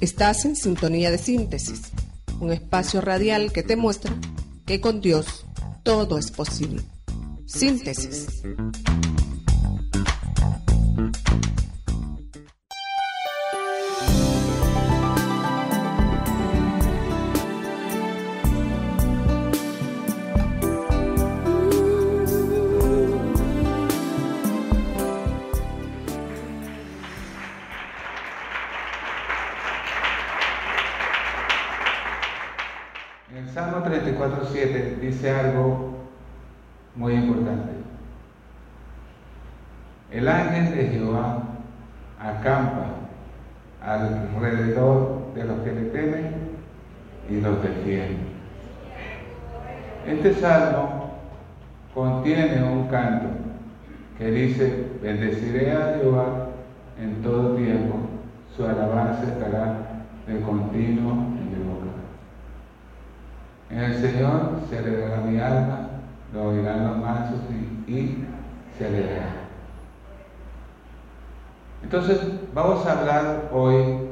Estás en sintonía de síntesis, un espacio radial que te muestra que con Dios todo es posible. Síntesis. Se alegrará mi alma, lo oirán los mansos y, se alegrará. Entonces, vamos a hablar hoy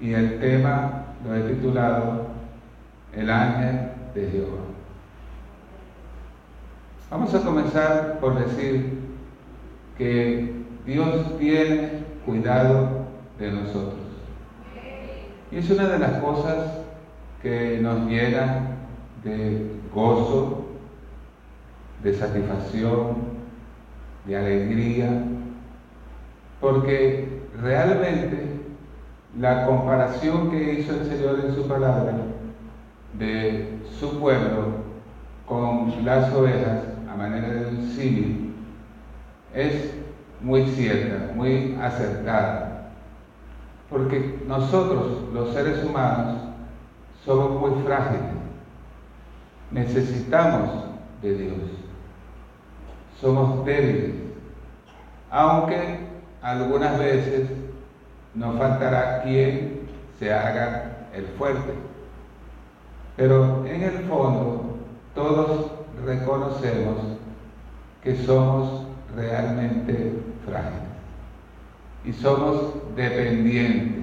y el tema lo he titulado El ángel de Jehová. Vamos a comenzar por decir que Dios tiene cuidado de nosotros. Y es una de las cosas que nos llena de gozo, de satisfacción, de alegría, porque realmente la comparación que hizo el Señor en su palabra de su pueblo con las ovejas a manera de un símil es muy cierta, muy acertada, porque nosotros los seres humanos somos muy frágiles. Necesitamos de Dios. Somos débiles. Aunque algunas veces nos faltará quien se haga el fuerte. Pero en el fondo todos reconocemos que somos realmente frágiles y somos dependientes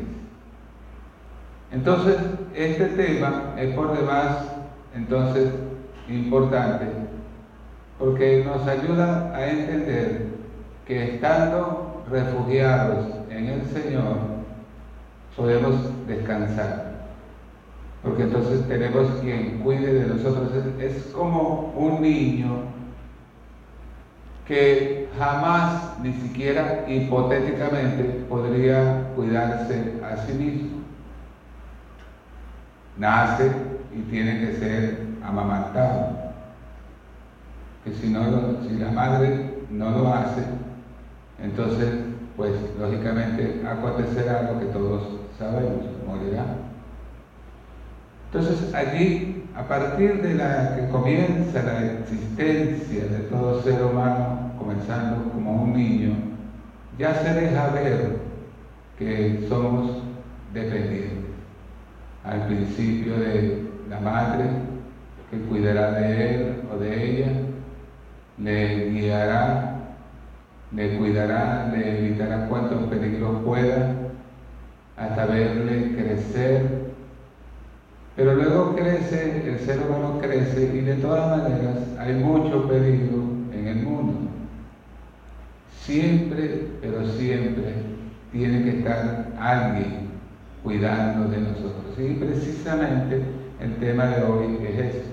entonces, este tema es por demás, entonces, importante, porque nos ayuda a entender que estando refugiados en el Señor, podemos descansar. Porque entonces tenemos quien cuide de nosotros. Es, como un niño que jamás, ni siquiera hipotéticamente, podría cuidarse a sí mismo nace y tiene que ser amamantado. Que si, no si la madre no lo hace, entonces, pues lógicamente acontecerá lo que todos sabemos, morirá. Entonces allí, a partir de la que comienza la existencia de todo ser humano, comenzando como un niño, ya se deja ver que somos dependientes al principio de la madre que cuidará de él o de ella, le guiará, le cuidará, le evitará cuantos peligros pueda, hasta verle crecer. Pero luego crece, el ser humano crece y de todas maneras hay mucho peligro en el mundo. Siempre, pero siempre, tiene que estar alguien cuidando de nosotros. Y precisamente el tema de hoy es ese.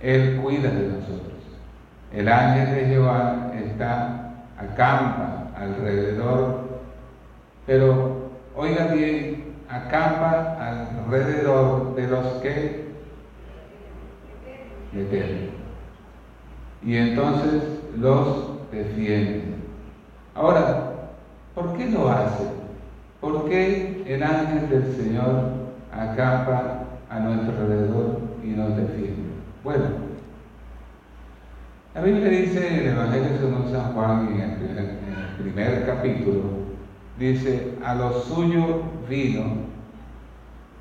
Él cuida de nosotros. El ángel de Jehová está, acampa alrededor, pero oiga bien, acampa alrededor de los que le temen. Y entonces los defiende. Ahora, ¿por qué lo hace? ¿Por qué el ángel del Señor acampa a nuestro alrededor y nos defiende? Bueno, la Biblia dice en el Evangelio según San Juan, en el, primer, capítulo, dice, a los suyos vino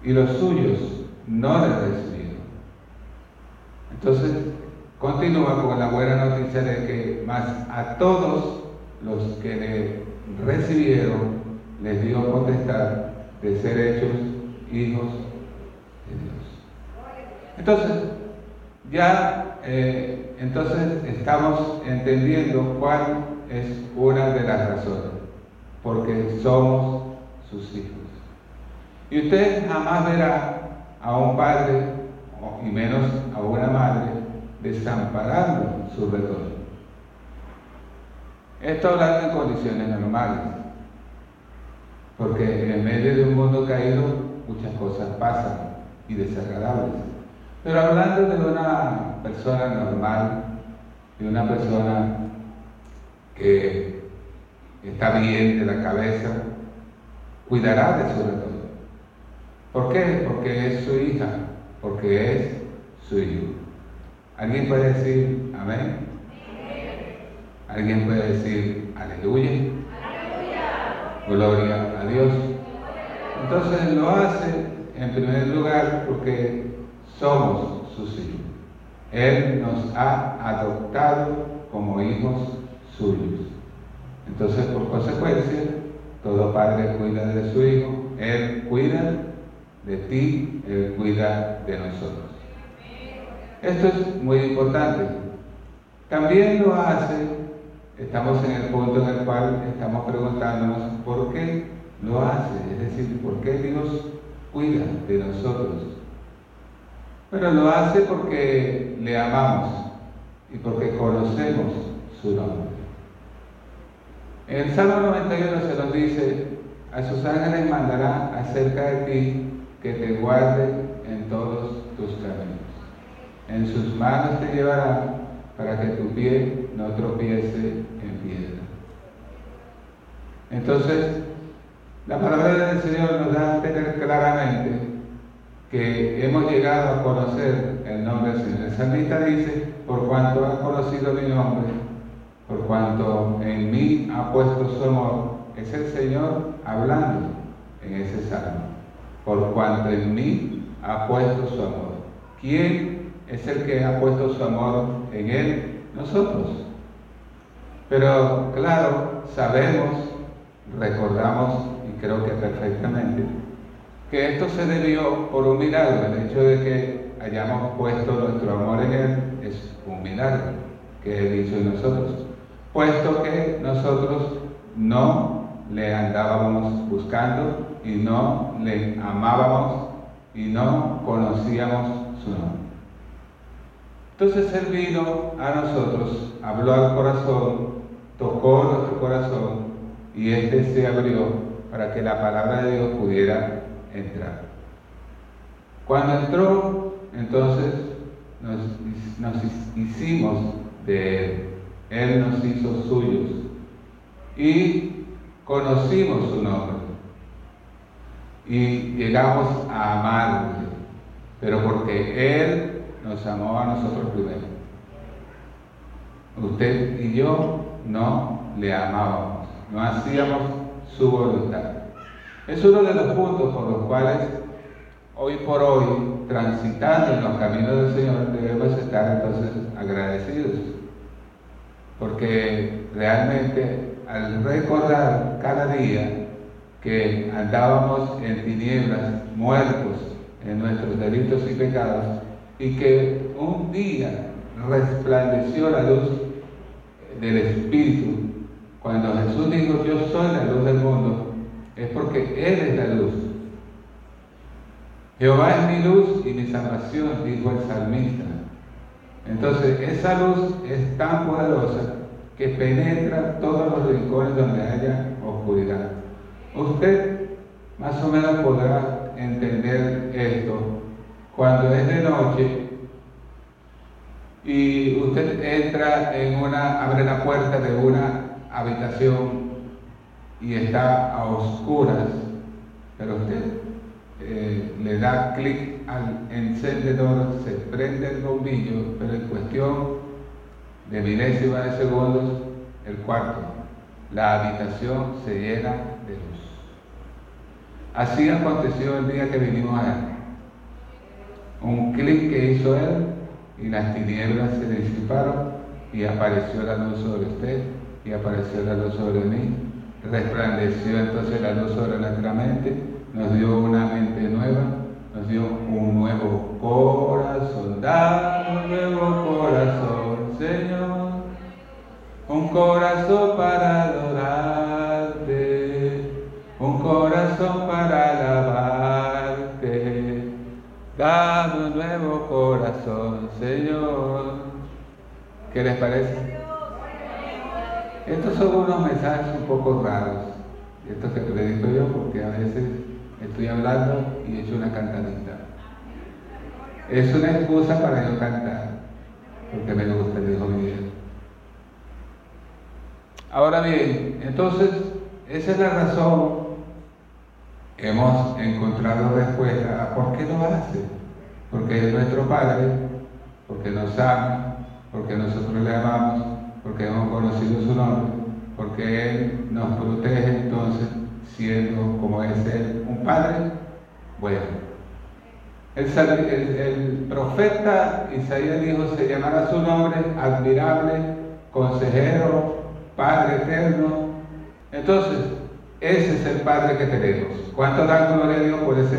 y los suyos no le recibieron. Entonces, continúa con la buena noticia de que más a todos los que le recibieron les dio potestad de ser hechos hijos de Dios. Entonces, ya eh, entonces estamos entendiendo cuál es una de las razones, porque somos sus hijos. Y usted jamás verá a un padre, y menos a una madre, desamparando su retorno. Esto hablando en condiciones normales, porque en medio de un mundo caído muchas cosas pasan y desagradables. Pero hablando de una persona normal, de una persona que está bien de la cabeza, cuidará de su retorno. ¿Por qué? Porque es su hija, porque es su hijo. ¿Alguien puede decir amén? ¿Alguien puede decir aleluya? Gloria a Dios. Entonces lo hace en primer lugar porque somos sus hijos. Él nos ha adoptado como hijos suyos. Entonces, por consecuencia, todo padre cuida de su hijo, Él cuida de ti, Él cuida de nosotros. Esto es muy importante. También lo hace, estamos en el punto en el cual estamos preguntándonos por qué lo hace, es decir, por qué Dios cuida de nosotros. Pero lo hace porque le amamos y porque conocemos su nombre. En el Salmo 91 se nos dice, a sus ángeles mandará acerca de ti que te guarde en todos tus caminos. En sus manos te llevará para que tu pie no tropiece en piedra. Entonces, la palabra del Señor nos da a entender claramente que hemos llegado a conocer el nombre del Señor. El salmista dice, por cuanto ha conocido mi nombre, por cuanto en mí ha puesto su amor, es el Señor hablando en ese salmo. Por cuanto en mí ha puesto su amor. ¿Quién es el que ha puesto su amor en Él, nosotros. Pero claro, sabemos, recordamos, creo que perfectamente, que esto se debió por un milagro. El hecho de que hayamos puesto nuestro amor en Él es un milagro que Él hizo en nosotros. Puesto que nosotros no le andábamos buscando y no le amábamos y no conocíamos su nombre. Entonces Él vino a nosotros, habló al corazón, tocó nuestro corazón y éste se abrió para que la palabra de Dios pudiera entrar. Cuando entró, entonces nos, hicimos de Él. Él nos hizo suyos y conocimos su nombre y llegamos a amarle, pero porque Él nos amó a nosotros primero. Usted y yo no le amábamos, no hacíamos su voluntad. Es uno de los puntos por los cuales hoy por hoy, transitando en los caminos del Señor, debemos estar entonces agradecidos. Porque realmente al recordar cada día que andábamos en tinieblas, muertos en nuestros delitos y pecados, y que un día resplandeció la luz del Espíritu. Cuando Jesús dijo, yo soy la luz del mundo, es porque Él es la luz. Jehová es mi luz y mi salvación, dijo el salmista. Entonces, esa luz es tan poderosa que penetra todos los rincones donde haya oscuridad. Usted más o menos podrá entender esto cuando es de noche y usted entra en una, abre la puerta de una habitación y está a oscuras, pero usted eh, le da clic al encendedor, se prende el bombillo, pero en cuestión de milésimas de segundos, el cuarto, la habitación se llena de luz. Así aconteció el día que vinimos a un clic que hizo él y las tinieblas se disiparon y apareció la luz sobre usted y apareció la luz sobre mí. Resplandeció entonces la luz sobre nuestra mente, nos dio una mente nueva, nos dio un nuevo corazón, dame un nuevo corazón, Señor, un corazón para adorarte, un corazón para alabarte, dame un nuevo corazón, Señor. ¿Qué les parece? Estos son unos mensajes un poco raros, estos que predico yo porque a veces estoy hablando y he hecho una cantadita. Es una excusa para yo cantar, porque me gusta, dijo Miguel. Ahora bien, entonces, esa es la razón. Hemos encontrado respuesta a por qué lo hace. Porque es nuestro Padre, porque nos ama, porque nosotros le amamos porque hemos conocido su nombre, porque Él nos protege entonces, siendo como es Él, un Padre bueno. El, el, profeta Isaías dijo, se llamará su nombre admirable, consejero, Padre eterno. Entonces, ese es el Padre que tenemos. ¿Cuánto dan gloria a Dios por ese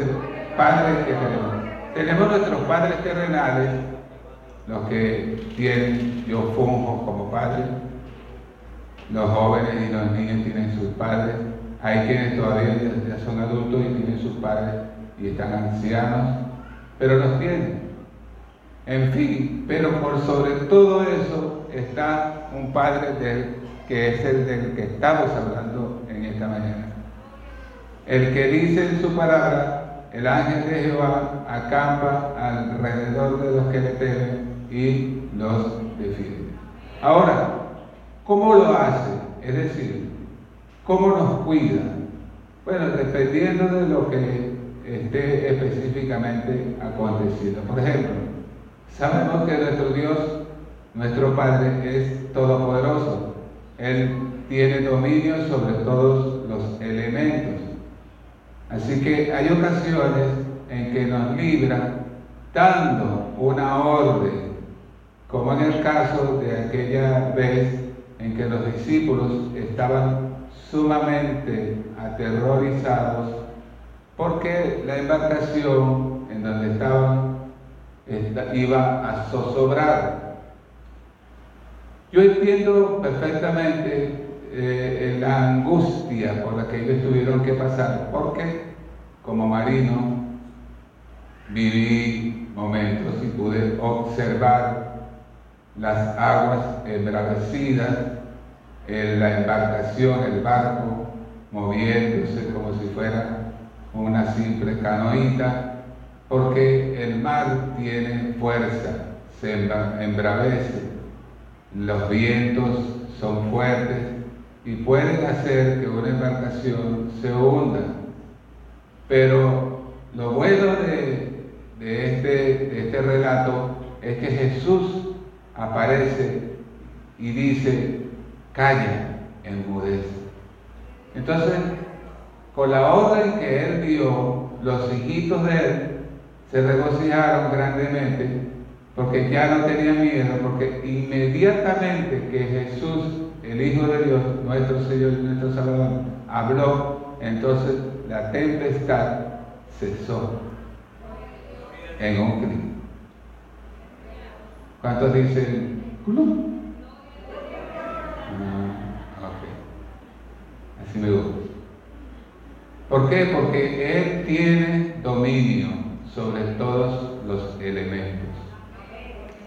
Padre que tenemos? Tenemos nuestros padres terrenales, los que tienen, yo funjo como padre, los jóvenes y los niños tienen sus padres, hay quienes todavía ya, son adultos y tienen sus padres y están ancianos, pero los tienen. En fin, pero por sobre todo eso está un Padre del, que es el del que estamos hablando en esta mañana. El que dice en su palabra, el ángel de Jehová acampa alrededor de los que le temen y los defiende. Ahora, ¿cómo lo hace? Es decir, ¿cómo nos cuida? Bueno, dependiendo de lo que esté específicamente aconteciendo. Por ejemplo, sabemos que nuestro Dios, nuestro Padre, es todopoderoso. Él tiene dominio sobre todos los elementos. Así que hay ocasiones en que nos libra dando una orden como en el caso de aquella vez en que los discípulos estaban sumamente aterrorizados porque la embarcación en donde estaban iba a zozobrar. Yo entiendo perfectamente eh, la angustia por la que ellos tuvieron que pasar, porque como marino viví momentos y pude observar las aguas embravecidas, la embarcación, el barco, moviéndose como si fuera una simple canoita, porque el mar tiene fuerza, se embravece, los vientos son fuertes y pueden hacer que una embarcación se hunda. Pero lo bueno de, este, de este relato es que Jesús aparece y dice, calla, enmudece. Entonces, con la orden que él dio, los hijitos de él se regocijaron grandemente porque ya no tenían miedo, porque inmediatamente que Jesús, el Hijo de Dios, nuestro Señor y nuestro Salvador, habló, entonces la tempestad cesó en un crimen. ¿Cuántos dicen Ah, ok. Así me gusta. ¿Por qué? Porque Él tiene dominio sobre todos los elementos.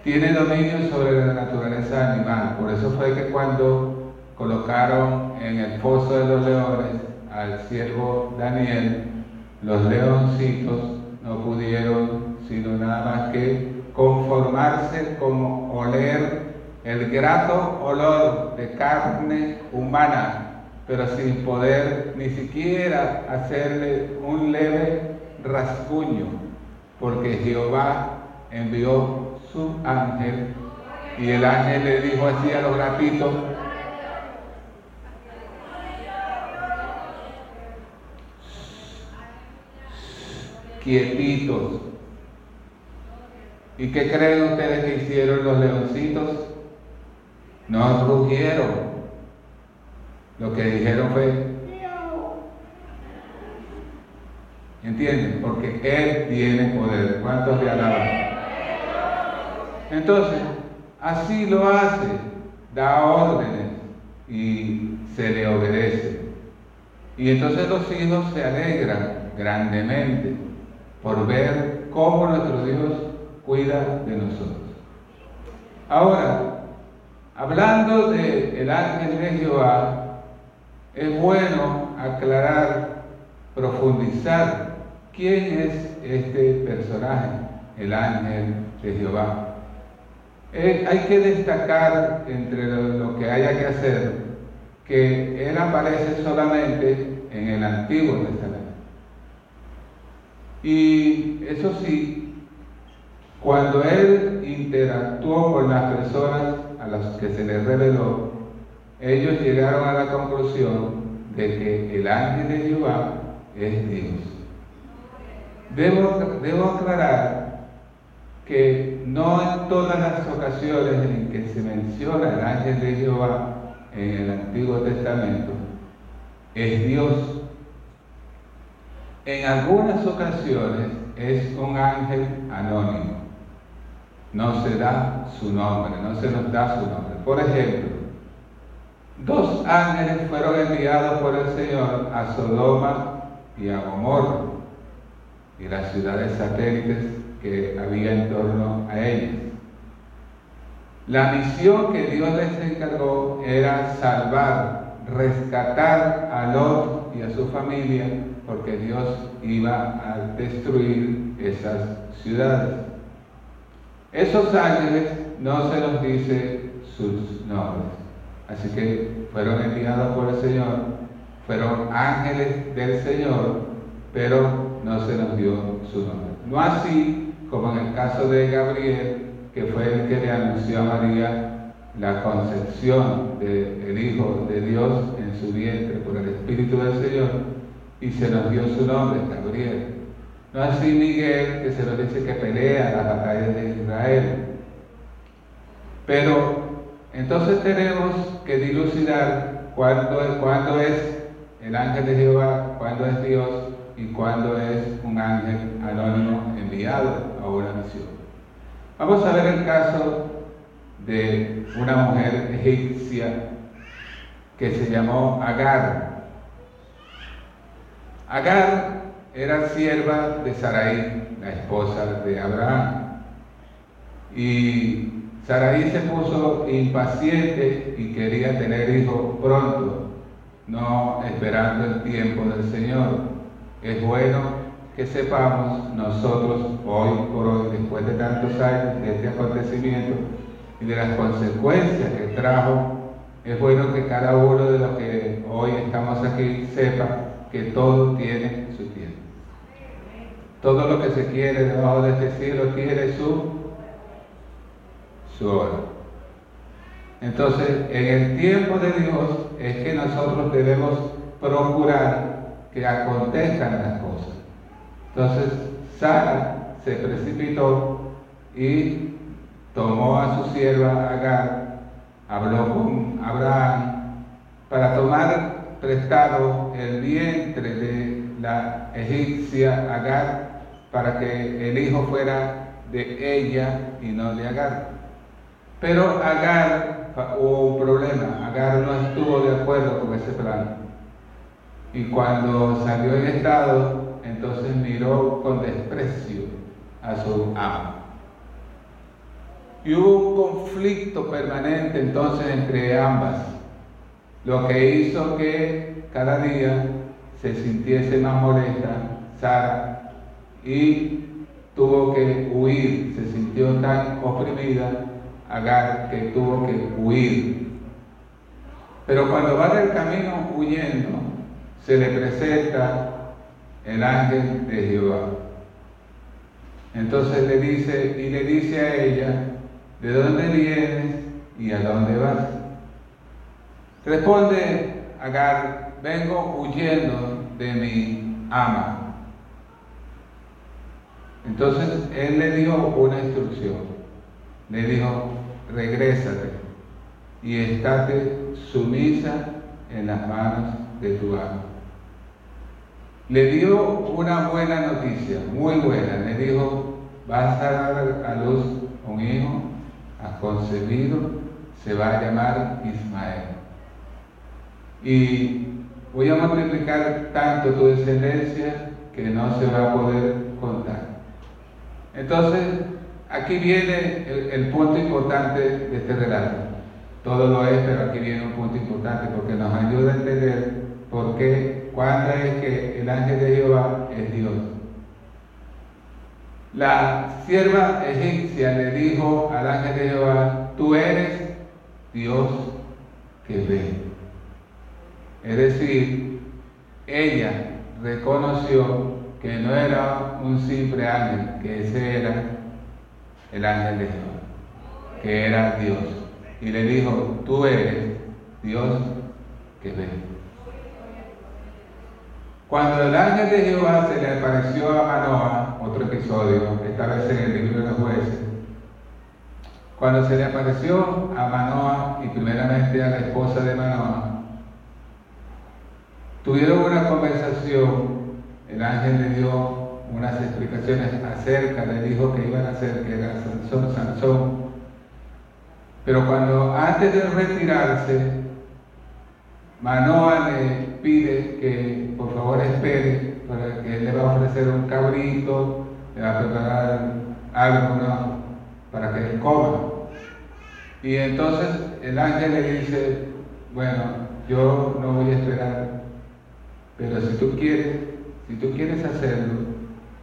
Tiene dominio sobre la naturaleza animal. Por eso fue que cuando colocaron en el foso de los leones al siervo Daniel, los leoncitos no pudieron sino nada más que conformarse con oler el grato olor de carne humana, pero sin poder ni siquiera hacerle un leve rasguño, porque Jehová envió su ángel y el ángel le dijo así a los gatitos, quietitos, ¿Y qué creen ustedes que hicieron los leoncitos? No rugieron, lo que dijeron fue, ¿entienden? Porque Él tiene poder. ¿Cuántos le alaban? Entonces, así lo hace, da órdenes y se le obedece. Y entonces los hijos se alegran grandemente por ver cómo nuestro Dios cuida de nosotros. Ahora, hablando del el ángel de Jehová, es bueno aclarar, profundizar quién es este personaje, el ángel de Jehová. Eh, hay que destacar entre lo, que haya que hacer que él aparece solamente en el Antiguo Testamento. Y eso sí, cuando él interactuó con las personas a las que se les reveló, ellos llegaron a la conclusión de que el ángel de Jehová es Dios. Debo, debo aclarar que no en todas las ocasiones en que se menciona el ángel de Jehová en el Antiguo Testamento es Dios. En algunas ocasiones es un ángel anónimo. No se da su nombre, no se nos da su nombre. Por ejemplo, dos ángeles fueron enviados por el Señor a Sodoma y a Gomorra y las ciudades satélites que había en torno a ellos. La misión que Dios les encargó era salvar, rescatar a Lot y a su familia, porque Dios iba a destruir esas ciudades. Esos ángeles no se los dice sus nombres, así que fueron enviados por el Señor, fueron ángeles del Señor, pero no se nos dio su nombre. No así como en el caso de Gabriel, que fue el que le anunció a María la concepción del Hijo de Dios en su vientre por el Espíritu del Señor, y se nos dio su nombre, Gabriel. No así Miguel, que se nos dice que pelea las batallas de Israel. Pero entonces tenemos que dilucidar cuándo, cuándo es el ángel de Jehová, cuándo es Dios y cuándo es un ángel anónimo enviado a una misión. Vamos a ver el caso de una mujer egipcia que se llamó Agar. Agar era sierva de Sarai, la esposa de Abraham. Y Sarai se puso impaciente y quería tener hijos pronto, no esperando el tiempo del Señor. Es bueno que sepamos nosotros hoy por hoy, después de tantos años de este acontecimiento y de las consecuencias que trajo, es bueno que cada uno de los que hoy estamos aquí sepa que todo tiene su. Todo lo que se quiere debajo de este cielo tiene su, su hora. Entonces, en el tiempo de Dios es que nosotros debemos procurar que acontezcan las cosas. Entonces Sara se precipitó y tomó a su sierva Agar, habló con Abraham para tomar prestado el vientre de la egipcia Agar para que el hijo fuera de ella y no de Agar. Pero Agar hubo un problema, Agar no estuvo de acuerdo con ese plan. Y cuando salió el estado, entonces miró con desprecio a su amo. Y hubo un conflicto permanente entonces entre ambas, lo que hizo que cada día se sintiese más molesta Sara y tuvo que huir, se sintió tan oprimida Agar que tuvo que huir. Pero cuando va del camino huyendo, se le presenta el ángel de Jehová. Entonces le dice, y le dice a ella, ¿de dónde vienes y a dónde vas? Responde Agar, vengo huyendo de mi ama. Entonces él le dio una instrucción. Le dijo, regrésate y estate sumisa en las manos de tu amo. Le dio una buena noticia, muy buena. Le dijo, vas a dar a luz un hijo, a concebido, se va a llamar Ismael. Y voy a multiplicar tanto tu descendencia que no se va a poder contar. Entonces, aquí viene el, punto importante de este relato. Todo lo es, pero aquí viene un punto importante porque nos ayuda a entender por qué, cuándo es que el ángel de Jehová es Dios. La sierva egipcia le dijo al ángel de Jehová, tú eres Dios que ve. Es decir, ella reconoció que no era un simple ángel, que ese era el ángel de Jehová, que era Dios. Y le dijo, tú eres Dios que ve. Cuando el ángel de Jehová se le apareció a Manoah, otro episodio, esta vez en el libro de los jueces, cuando se le apareció a Manoah y primeramente a la esposa de Manoah, tuvieron una conversación, el ángel le dio unas explicaciones acerca del hijo que iban a hacer, que era Sansón, Sansón. Pero cuando antes de retirarse, Manoa le pide que por favor espere, para que él le va a ofrecer un cabrito, le va a preparar algo para que él coma. Y entonces el ángel le dice, bueno, yo no voy a esperar, pero si tú quieres, si tú quieres hacerlo,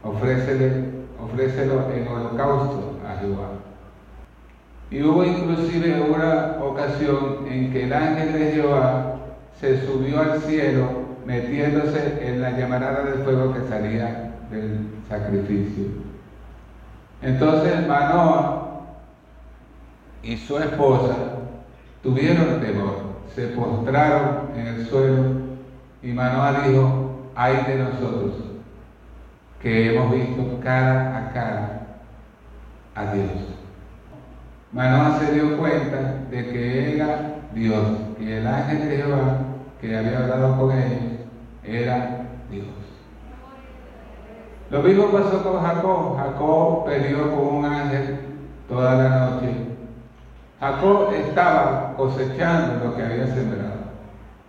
ofrécele, ofrécelo en holocausto a Jehová. Y hubo inclusive una ocasión en que el ángel de Jehová se subió al cielo metiéndose en la llamarada de fuego que salía del sacrificio. Entonces Manoa y su esposa tuvieron temor, se postraron en el suelo y Manoa dijo, ay de nosotros que hemos visto cara a cara a Dios. Manoa se dio cuenta de que era Dios, que el ángel de Jehová que había hablado con ellos era Dios. Lo mismo pasó con Jacob. Jacob peleó con un ángel toda la noche. Jacob estaba cosechando lo que había sembrado.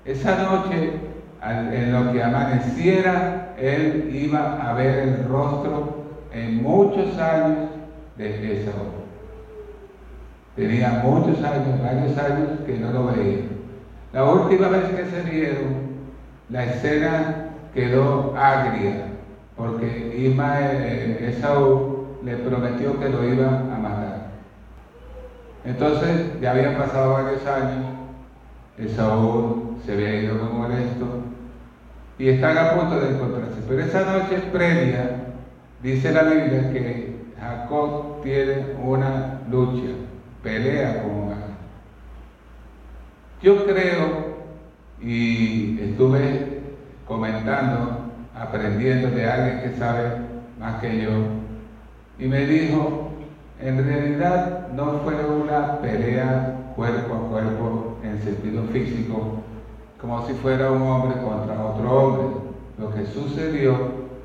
Esa noche, en lo que amaneciera, él iba a ver el rostro en muchos años de Esaú. Tenía muchos años, varios años que no lo veía. La última vez que se vieron, la escena quedó agria, porque Ismael, eh, Esaú le prometió que lo iba a matar. Entonces, ya habían pasado varios años, Esaú se había ido muy molesto y están a punto de encontrarse. Pero esa noche previa, dice la Biblia que Jacob tiene una lucha, pelea con un yo creo, y estuve comentando, aprendiendo de alguien que sabe más que yo, y me dijo, en realidad no fue una pelea cuerpo a cuerpo en sentido físico, como si fuera un hombre contra otro hombre. Lo que sucedió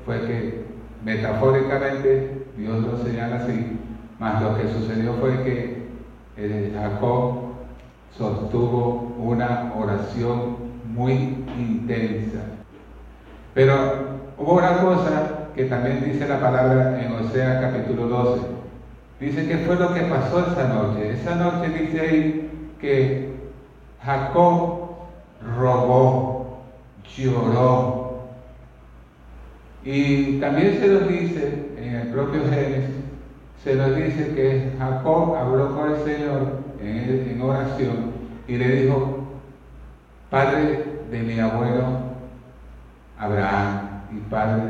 fue que metafóricamente Dios lo señala así, más lo que sucedió fue que Jacob sostuvo una oración muy intensa. Pero hubo una cosa que también dice la palabra en Osea capítulo 12. Dice que fue lo que pasó esa noche. Esa noche dice ahí que Jacob robó, lloró. Y también se nos dice en el propio Génesis, se nos dice que Jacob habló con el Señor en, oración y le dijo, Padre de mi abuelo Abraham y Padre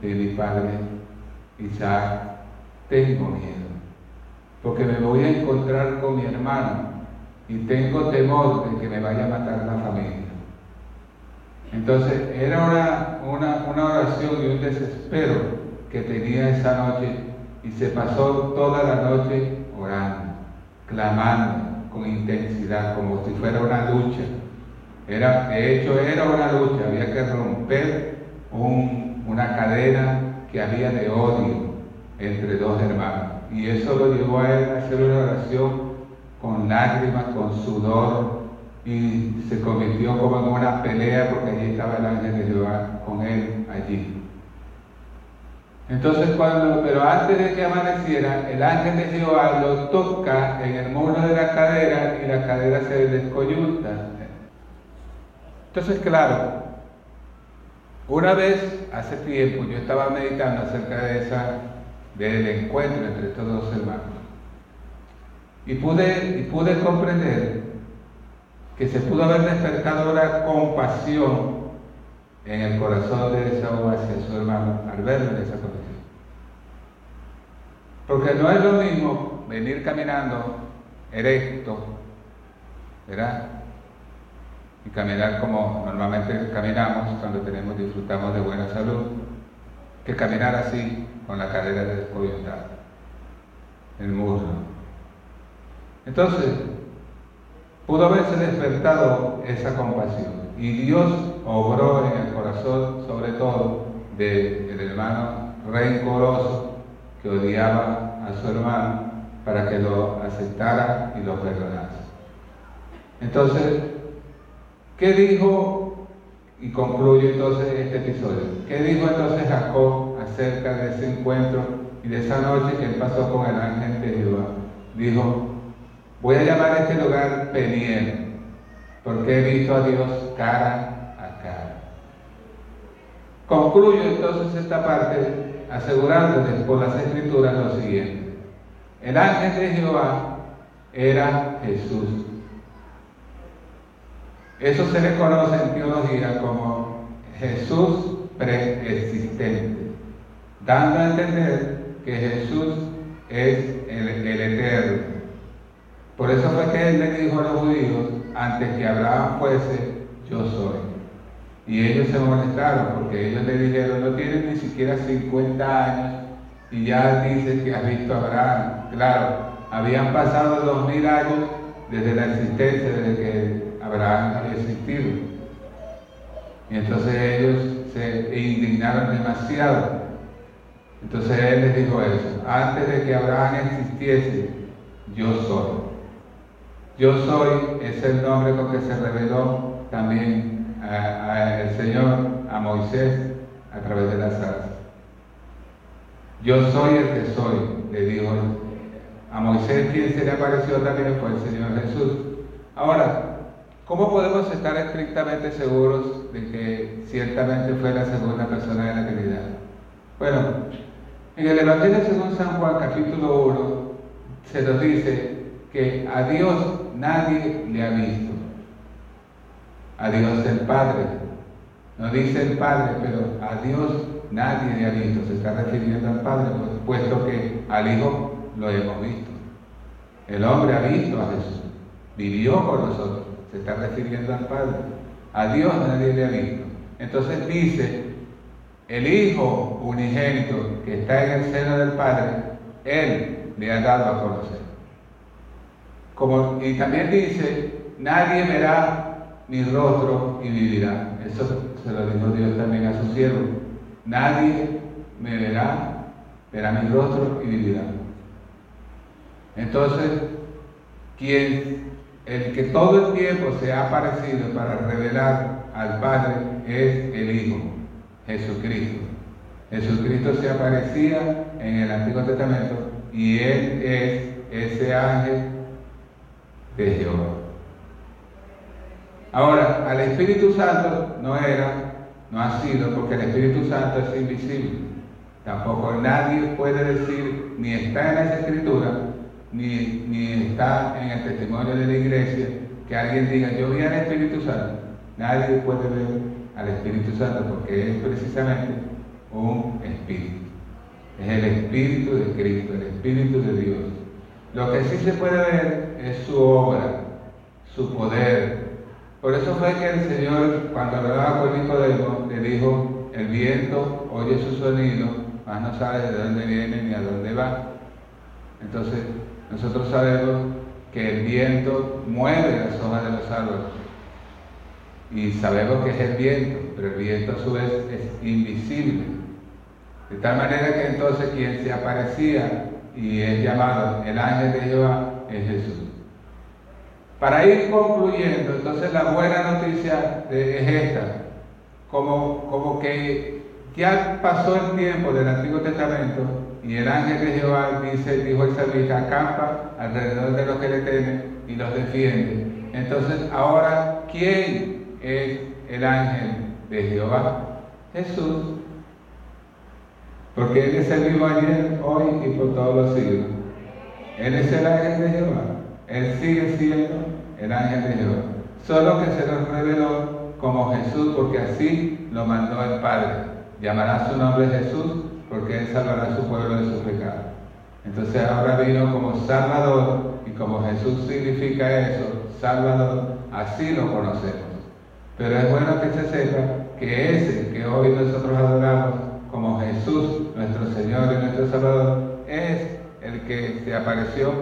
de mi padre Isaac, tengo miedo, porque me voy a encontrar con mi hermano y tengo temor de que me vaya a matar la familia. Entonces era una, una, oración y un desespero que tenía esa noche y se pasó toda la noche orando clamando con intensidad, como si fuera una lucha. Era, de hecho, era una lucha, había que romper una cadena que había de odio entre dos hermanos. Y eso lo llevó a él a hacer una oración con lágrimas, con sudor, y se convirtió como en una pelea porque allí estaba el ángel de Jehová con él allí. Entonces cuando, pero antes de que amaneciera, el ángel de Jehová lo toca en el muslo de la cadera y la cadera se descoyunta. Entonces, claro, una vez hace tiempo yo estaba meditando acerca de esa, del encuentro entre estos dos hermanos. Y pude, y pude comprender que se pudo haber despertado una compasión en el corazón de Esaú hacia su hermano al verlo en esa condición. Porque no es lo mismo venir caminando erecto, ¿verdad? Y caminar como normalmente caminamos cuando tenemos, disfrutamos de buena salud, que caminar así con la cadera descoyuntada, el muslo. Entonces, pudo haberse despertado esa compasión. Y Dios obró en el corazón, sobre todo, del hermano rencoroso que odiaba a su hermano para que lo aceptara y lo perdonase. Entonces, ¿qué dijo? Y concluye entonces este episodio. ¿Qué dijo entonces Jacob acerca de ese encuentro y de esa noche que pasó con el ángel de Jehová? Dijo, Voy a llamar a este lugar Peniel, porque he visto a Dios cara a cara. Concluyo entonces esta parte asegurándoles por las escrituras lo siguiente. El ángel de Jehová era Jesús. Eso se le conoce en teología como Jesús preexistente, dando a entender que Jesús es el, el eterno, por eso fue que él le dijo a los judíos, antes que Abraham fuese, yo soy. Y ellos se molestaron porque ellos le dijeron, no tienes ni siquiera 50 años y ya dices que has visto a Abraham. Claro, habían pasado dos mil años desde la existencia, desde que Abraham había existido. Y entonces ellos se indignaron demasiado. Entonces él les dijo eso, antes de que Abraham existiese, yo soy. Yo soy es el nombre con que se reveló también el Señor a Moisés a través de la zarza. Yo soy el que soy, le dijo a Moisés quien se le apareció también fue el Señor Jesús. Ahora, ¿cómo podemos estar estrictamente seguros de que ciertamente fue la segunda persona de la Trinidad? Bueno, en el Evangelio según San Juan capítulo 1 se nos dice que a Dios nadie le ha visto. A Dios el Padre. No dice el Padre, pero a Dios nadie le ha visto. Se está refiriendo al Padre, puesto que al Hijo lo hemos visto. El hombre ha visto a Jesús. Vivió con nosotros. Se está refiriendo al Padre. A Dios nadie le ha visto. Entonces dice, el Hijo unigénito que está en el seno del Padre, Él le ha dado a conocer y también dice, nadie verá mi rostro y vivirá. Eso se lo dijo Dios también a su siervo. Nadie me verá, verá mi rostro y vivirá. Entonces, quien, el que todo el tiempo se ha aparecido para revelar al Padre es el Hijo, Jesucristo. Jesucristo se aparecía en el Antiguo Testamento y Él es ese ángel de Jehová. Ahora, al Espíritu Santo no era, no ha sido, porque el Espíritu Santo es invisible. Tampoco nadie puede decir, ni está en esa escritura, ni, ni está en el testimonio de la iglesia, que alguien diga, yo vi al Espíritu Santo. Nadie puede ver al Espíritu Santo porque es precisamente un Espíritu. Es el Espíritu de Cristo, el Espíritu de Dios. Lo que sí se puede ver es su obra, su poder. Por eso fue que el Señor, cuando hablaba con Nicodemo, le dijo, el viento oye su sonido, mas no sabe de dónde viene ni a dónde va. Entonces, nosotros sabemos que el viento mueve las hojas de los árboles. y sabemos que es el viento, pero el viento a su vez es invisible. De tal manera que entonces quien se aparecía y es llamado el ángel de Jehová es Jesús. Para ir concluyendo, entonces la buena noticia es esta, como, como que ya pasó el tiempo del Antiguo Testamento y el ángel de Jehová dice, dijo el salmista, acampa alrededor de los que le temen y los defiende. Entonces, ahora, ¿quién es el ángel de Jehová? Jesús. Porque Él es el mismo ayer, hoy y por todos los siglos. Él es el ángel de Jehová. Él sigue siendo el ángel de Jehová. Solo que se nos reveló como Jesús, porque así lo mandó el Padre. Llamará su nombre Jesús, porque Él salvará a su pueblo de su pecado. Entonces ahora vino como Salvador y como Jesús significa eso, Salvador, así lo conocemos. Pero es bueno que se sepa que ese que hoy nosotros adoramos Jesús, nuestro Señor y nuestro Salvador, es el que se apareció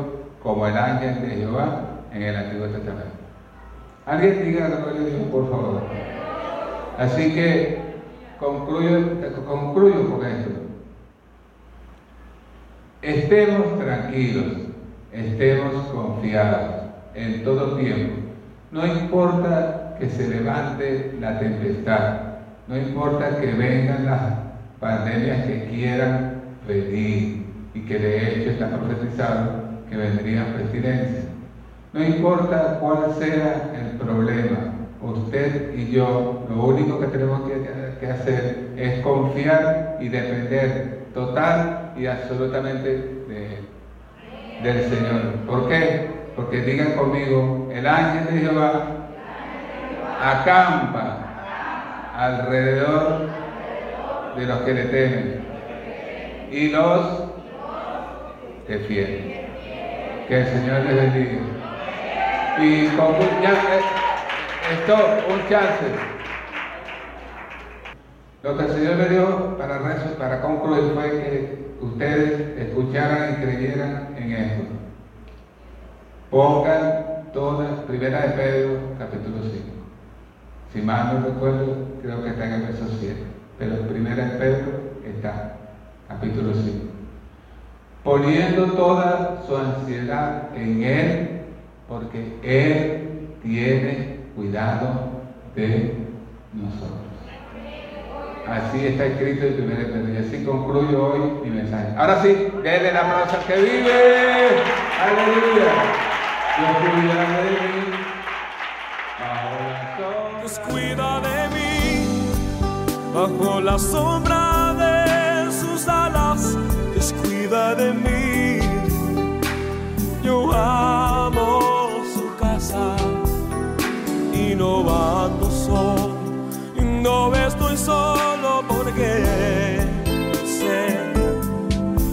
como el ángel de Jehová en el Antiguo Testamento. Alguien diga la gloria de Dios, por favor. Así que concluyo con esto. Estemos tranquilos, estemos confiados en todo tiempo. No importa que se levante la tempestad, no importa que vengan las pandemias que quieran venir y que de hecho está profetizado que vendrían pestilencias. No importa cuál sea el problema, usted y yo lo único que tenemos que, hacer es confiar y depender total y absolutamente de del Señor. ¿Por qué? Porque digan conmigo, el ángel de Jehová acampa alrededor de los que le temen y los defiende. Que el Señor les bendiga. Y con ya, esto, un chance. Lo que el Señor me dio para, para concluir fue que ustedes escucharan y creyeran en esto. Pongan todas, primera de Pedro, capítulo 5. Si mal no recuerdo, creo que está en el verso 7. Pero primera de Pedro está, capítulo 5. Poniendo toda su ansiedad en Él, porque Él tiene cuidado de nosotros. Así está escrito en primer Pedro. Y así concluyo hoy mi mensaje. Ahora sí, denle la aplauso que vive. Aleluya. Dios cuida de mí. Bajo la sombra de sus alas. Dios cuida de mí. Yo amo su casa y no ando solo. No estoy solo porque sé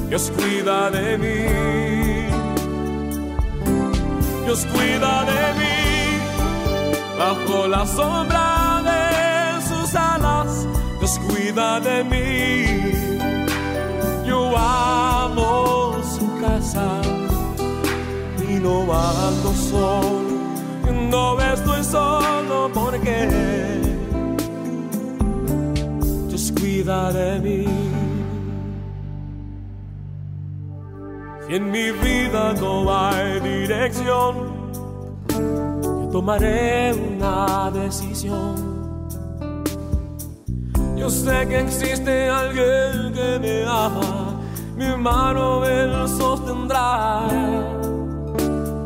Dios cuida de mí. Dios cuida de mí bajo la sombra Dios cuida de mí. Yo amo su casa y no ando solo. No estoy solo porque cuida de mí. Si en mi vida no hay dirección, yo tomaré una decisión. Sé que existe alguien que me ama, mi mano él sostendrá.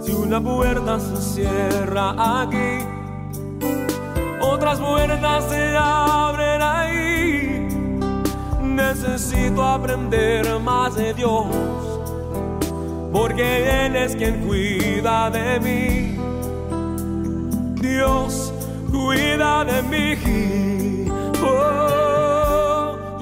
Si una puerta se cierra aquí, otras puertas se abren ahí necesito aprender más de Dios, porque Él es quien cuida de mí. Dios cuida de mí. Oh,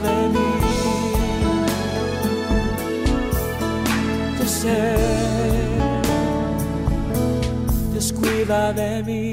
de mí. Yo sé, Dios cuida de mí.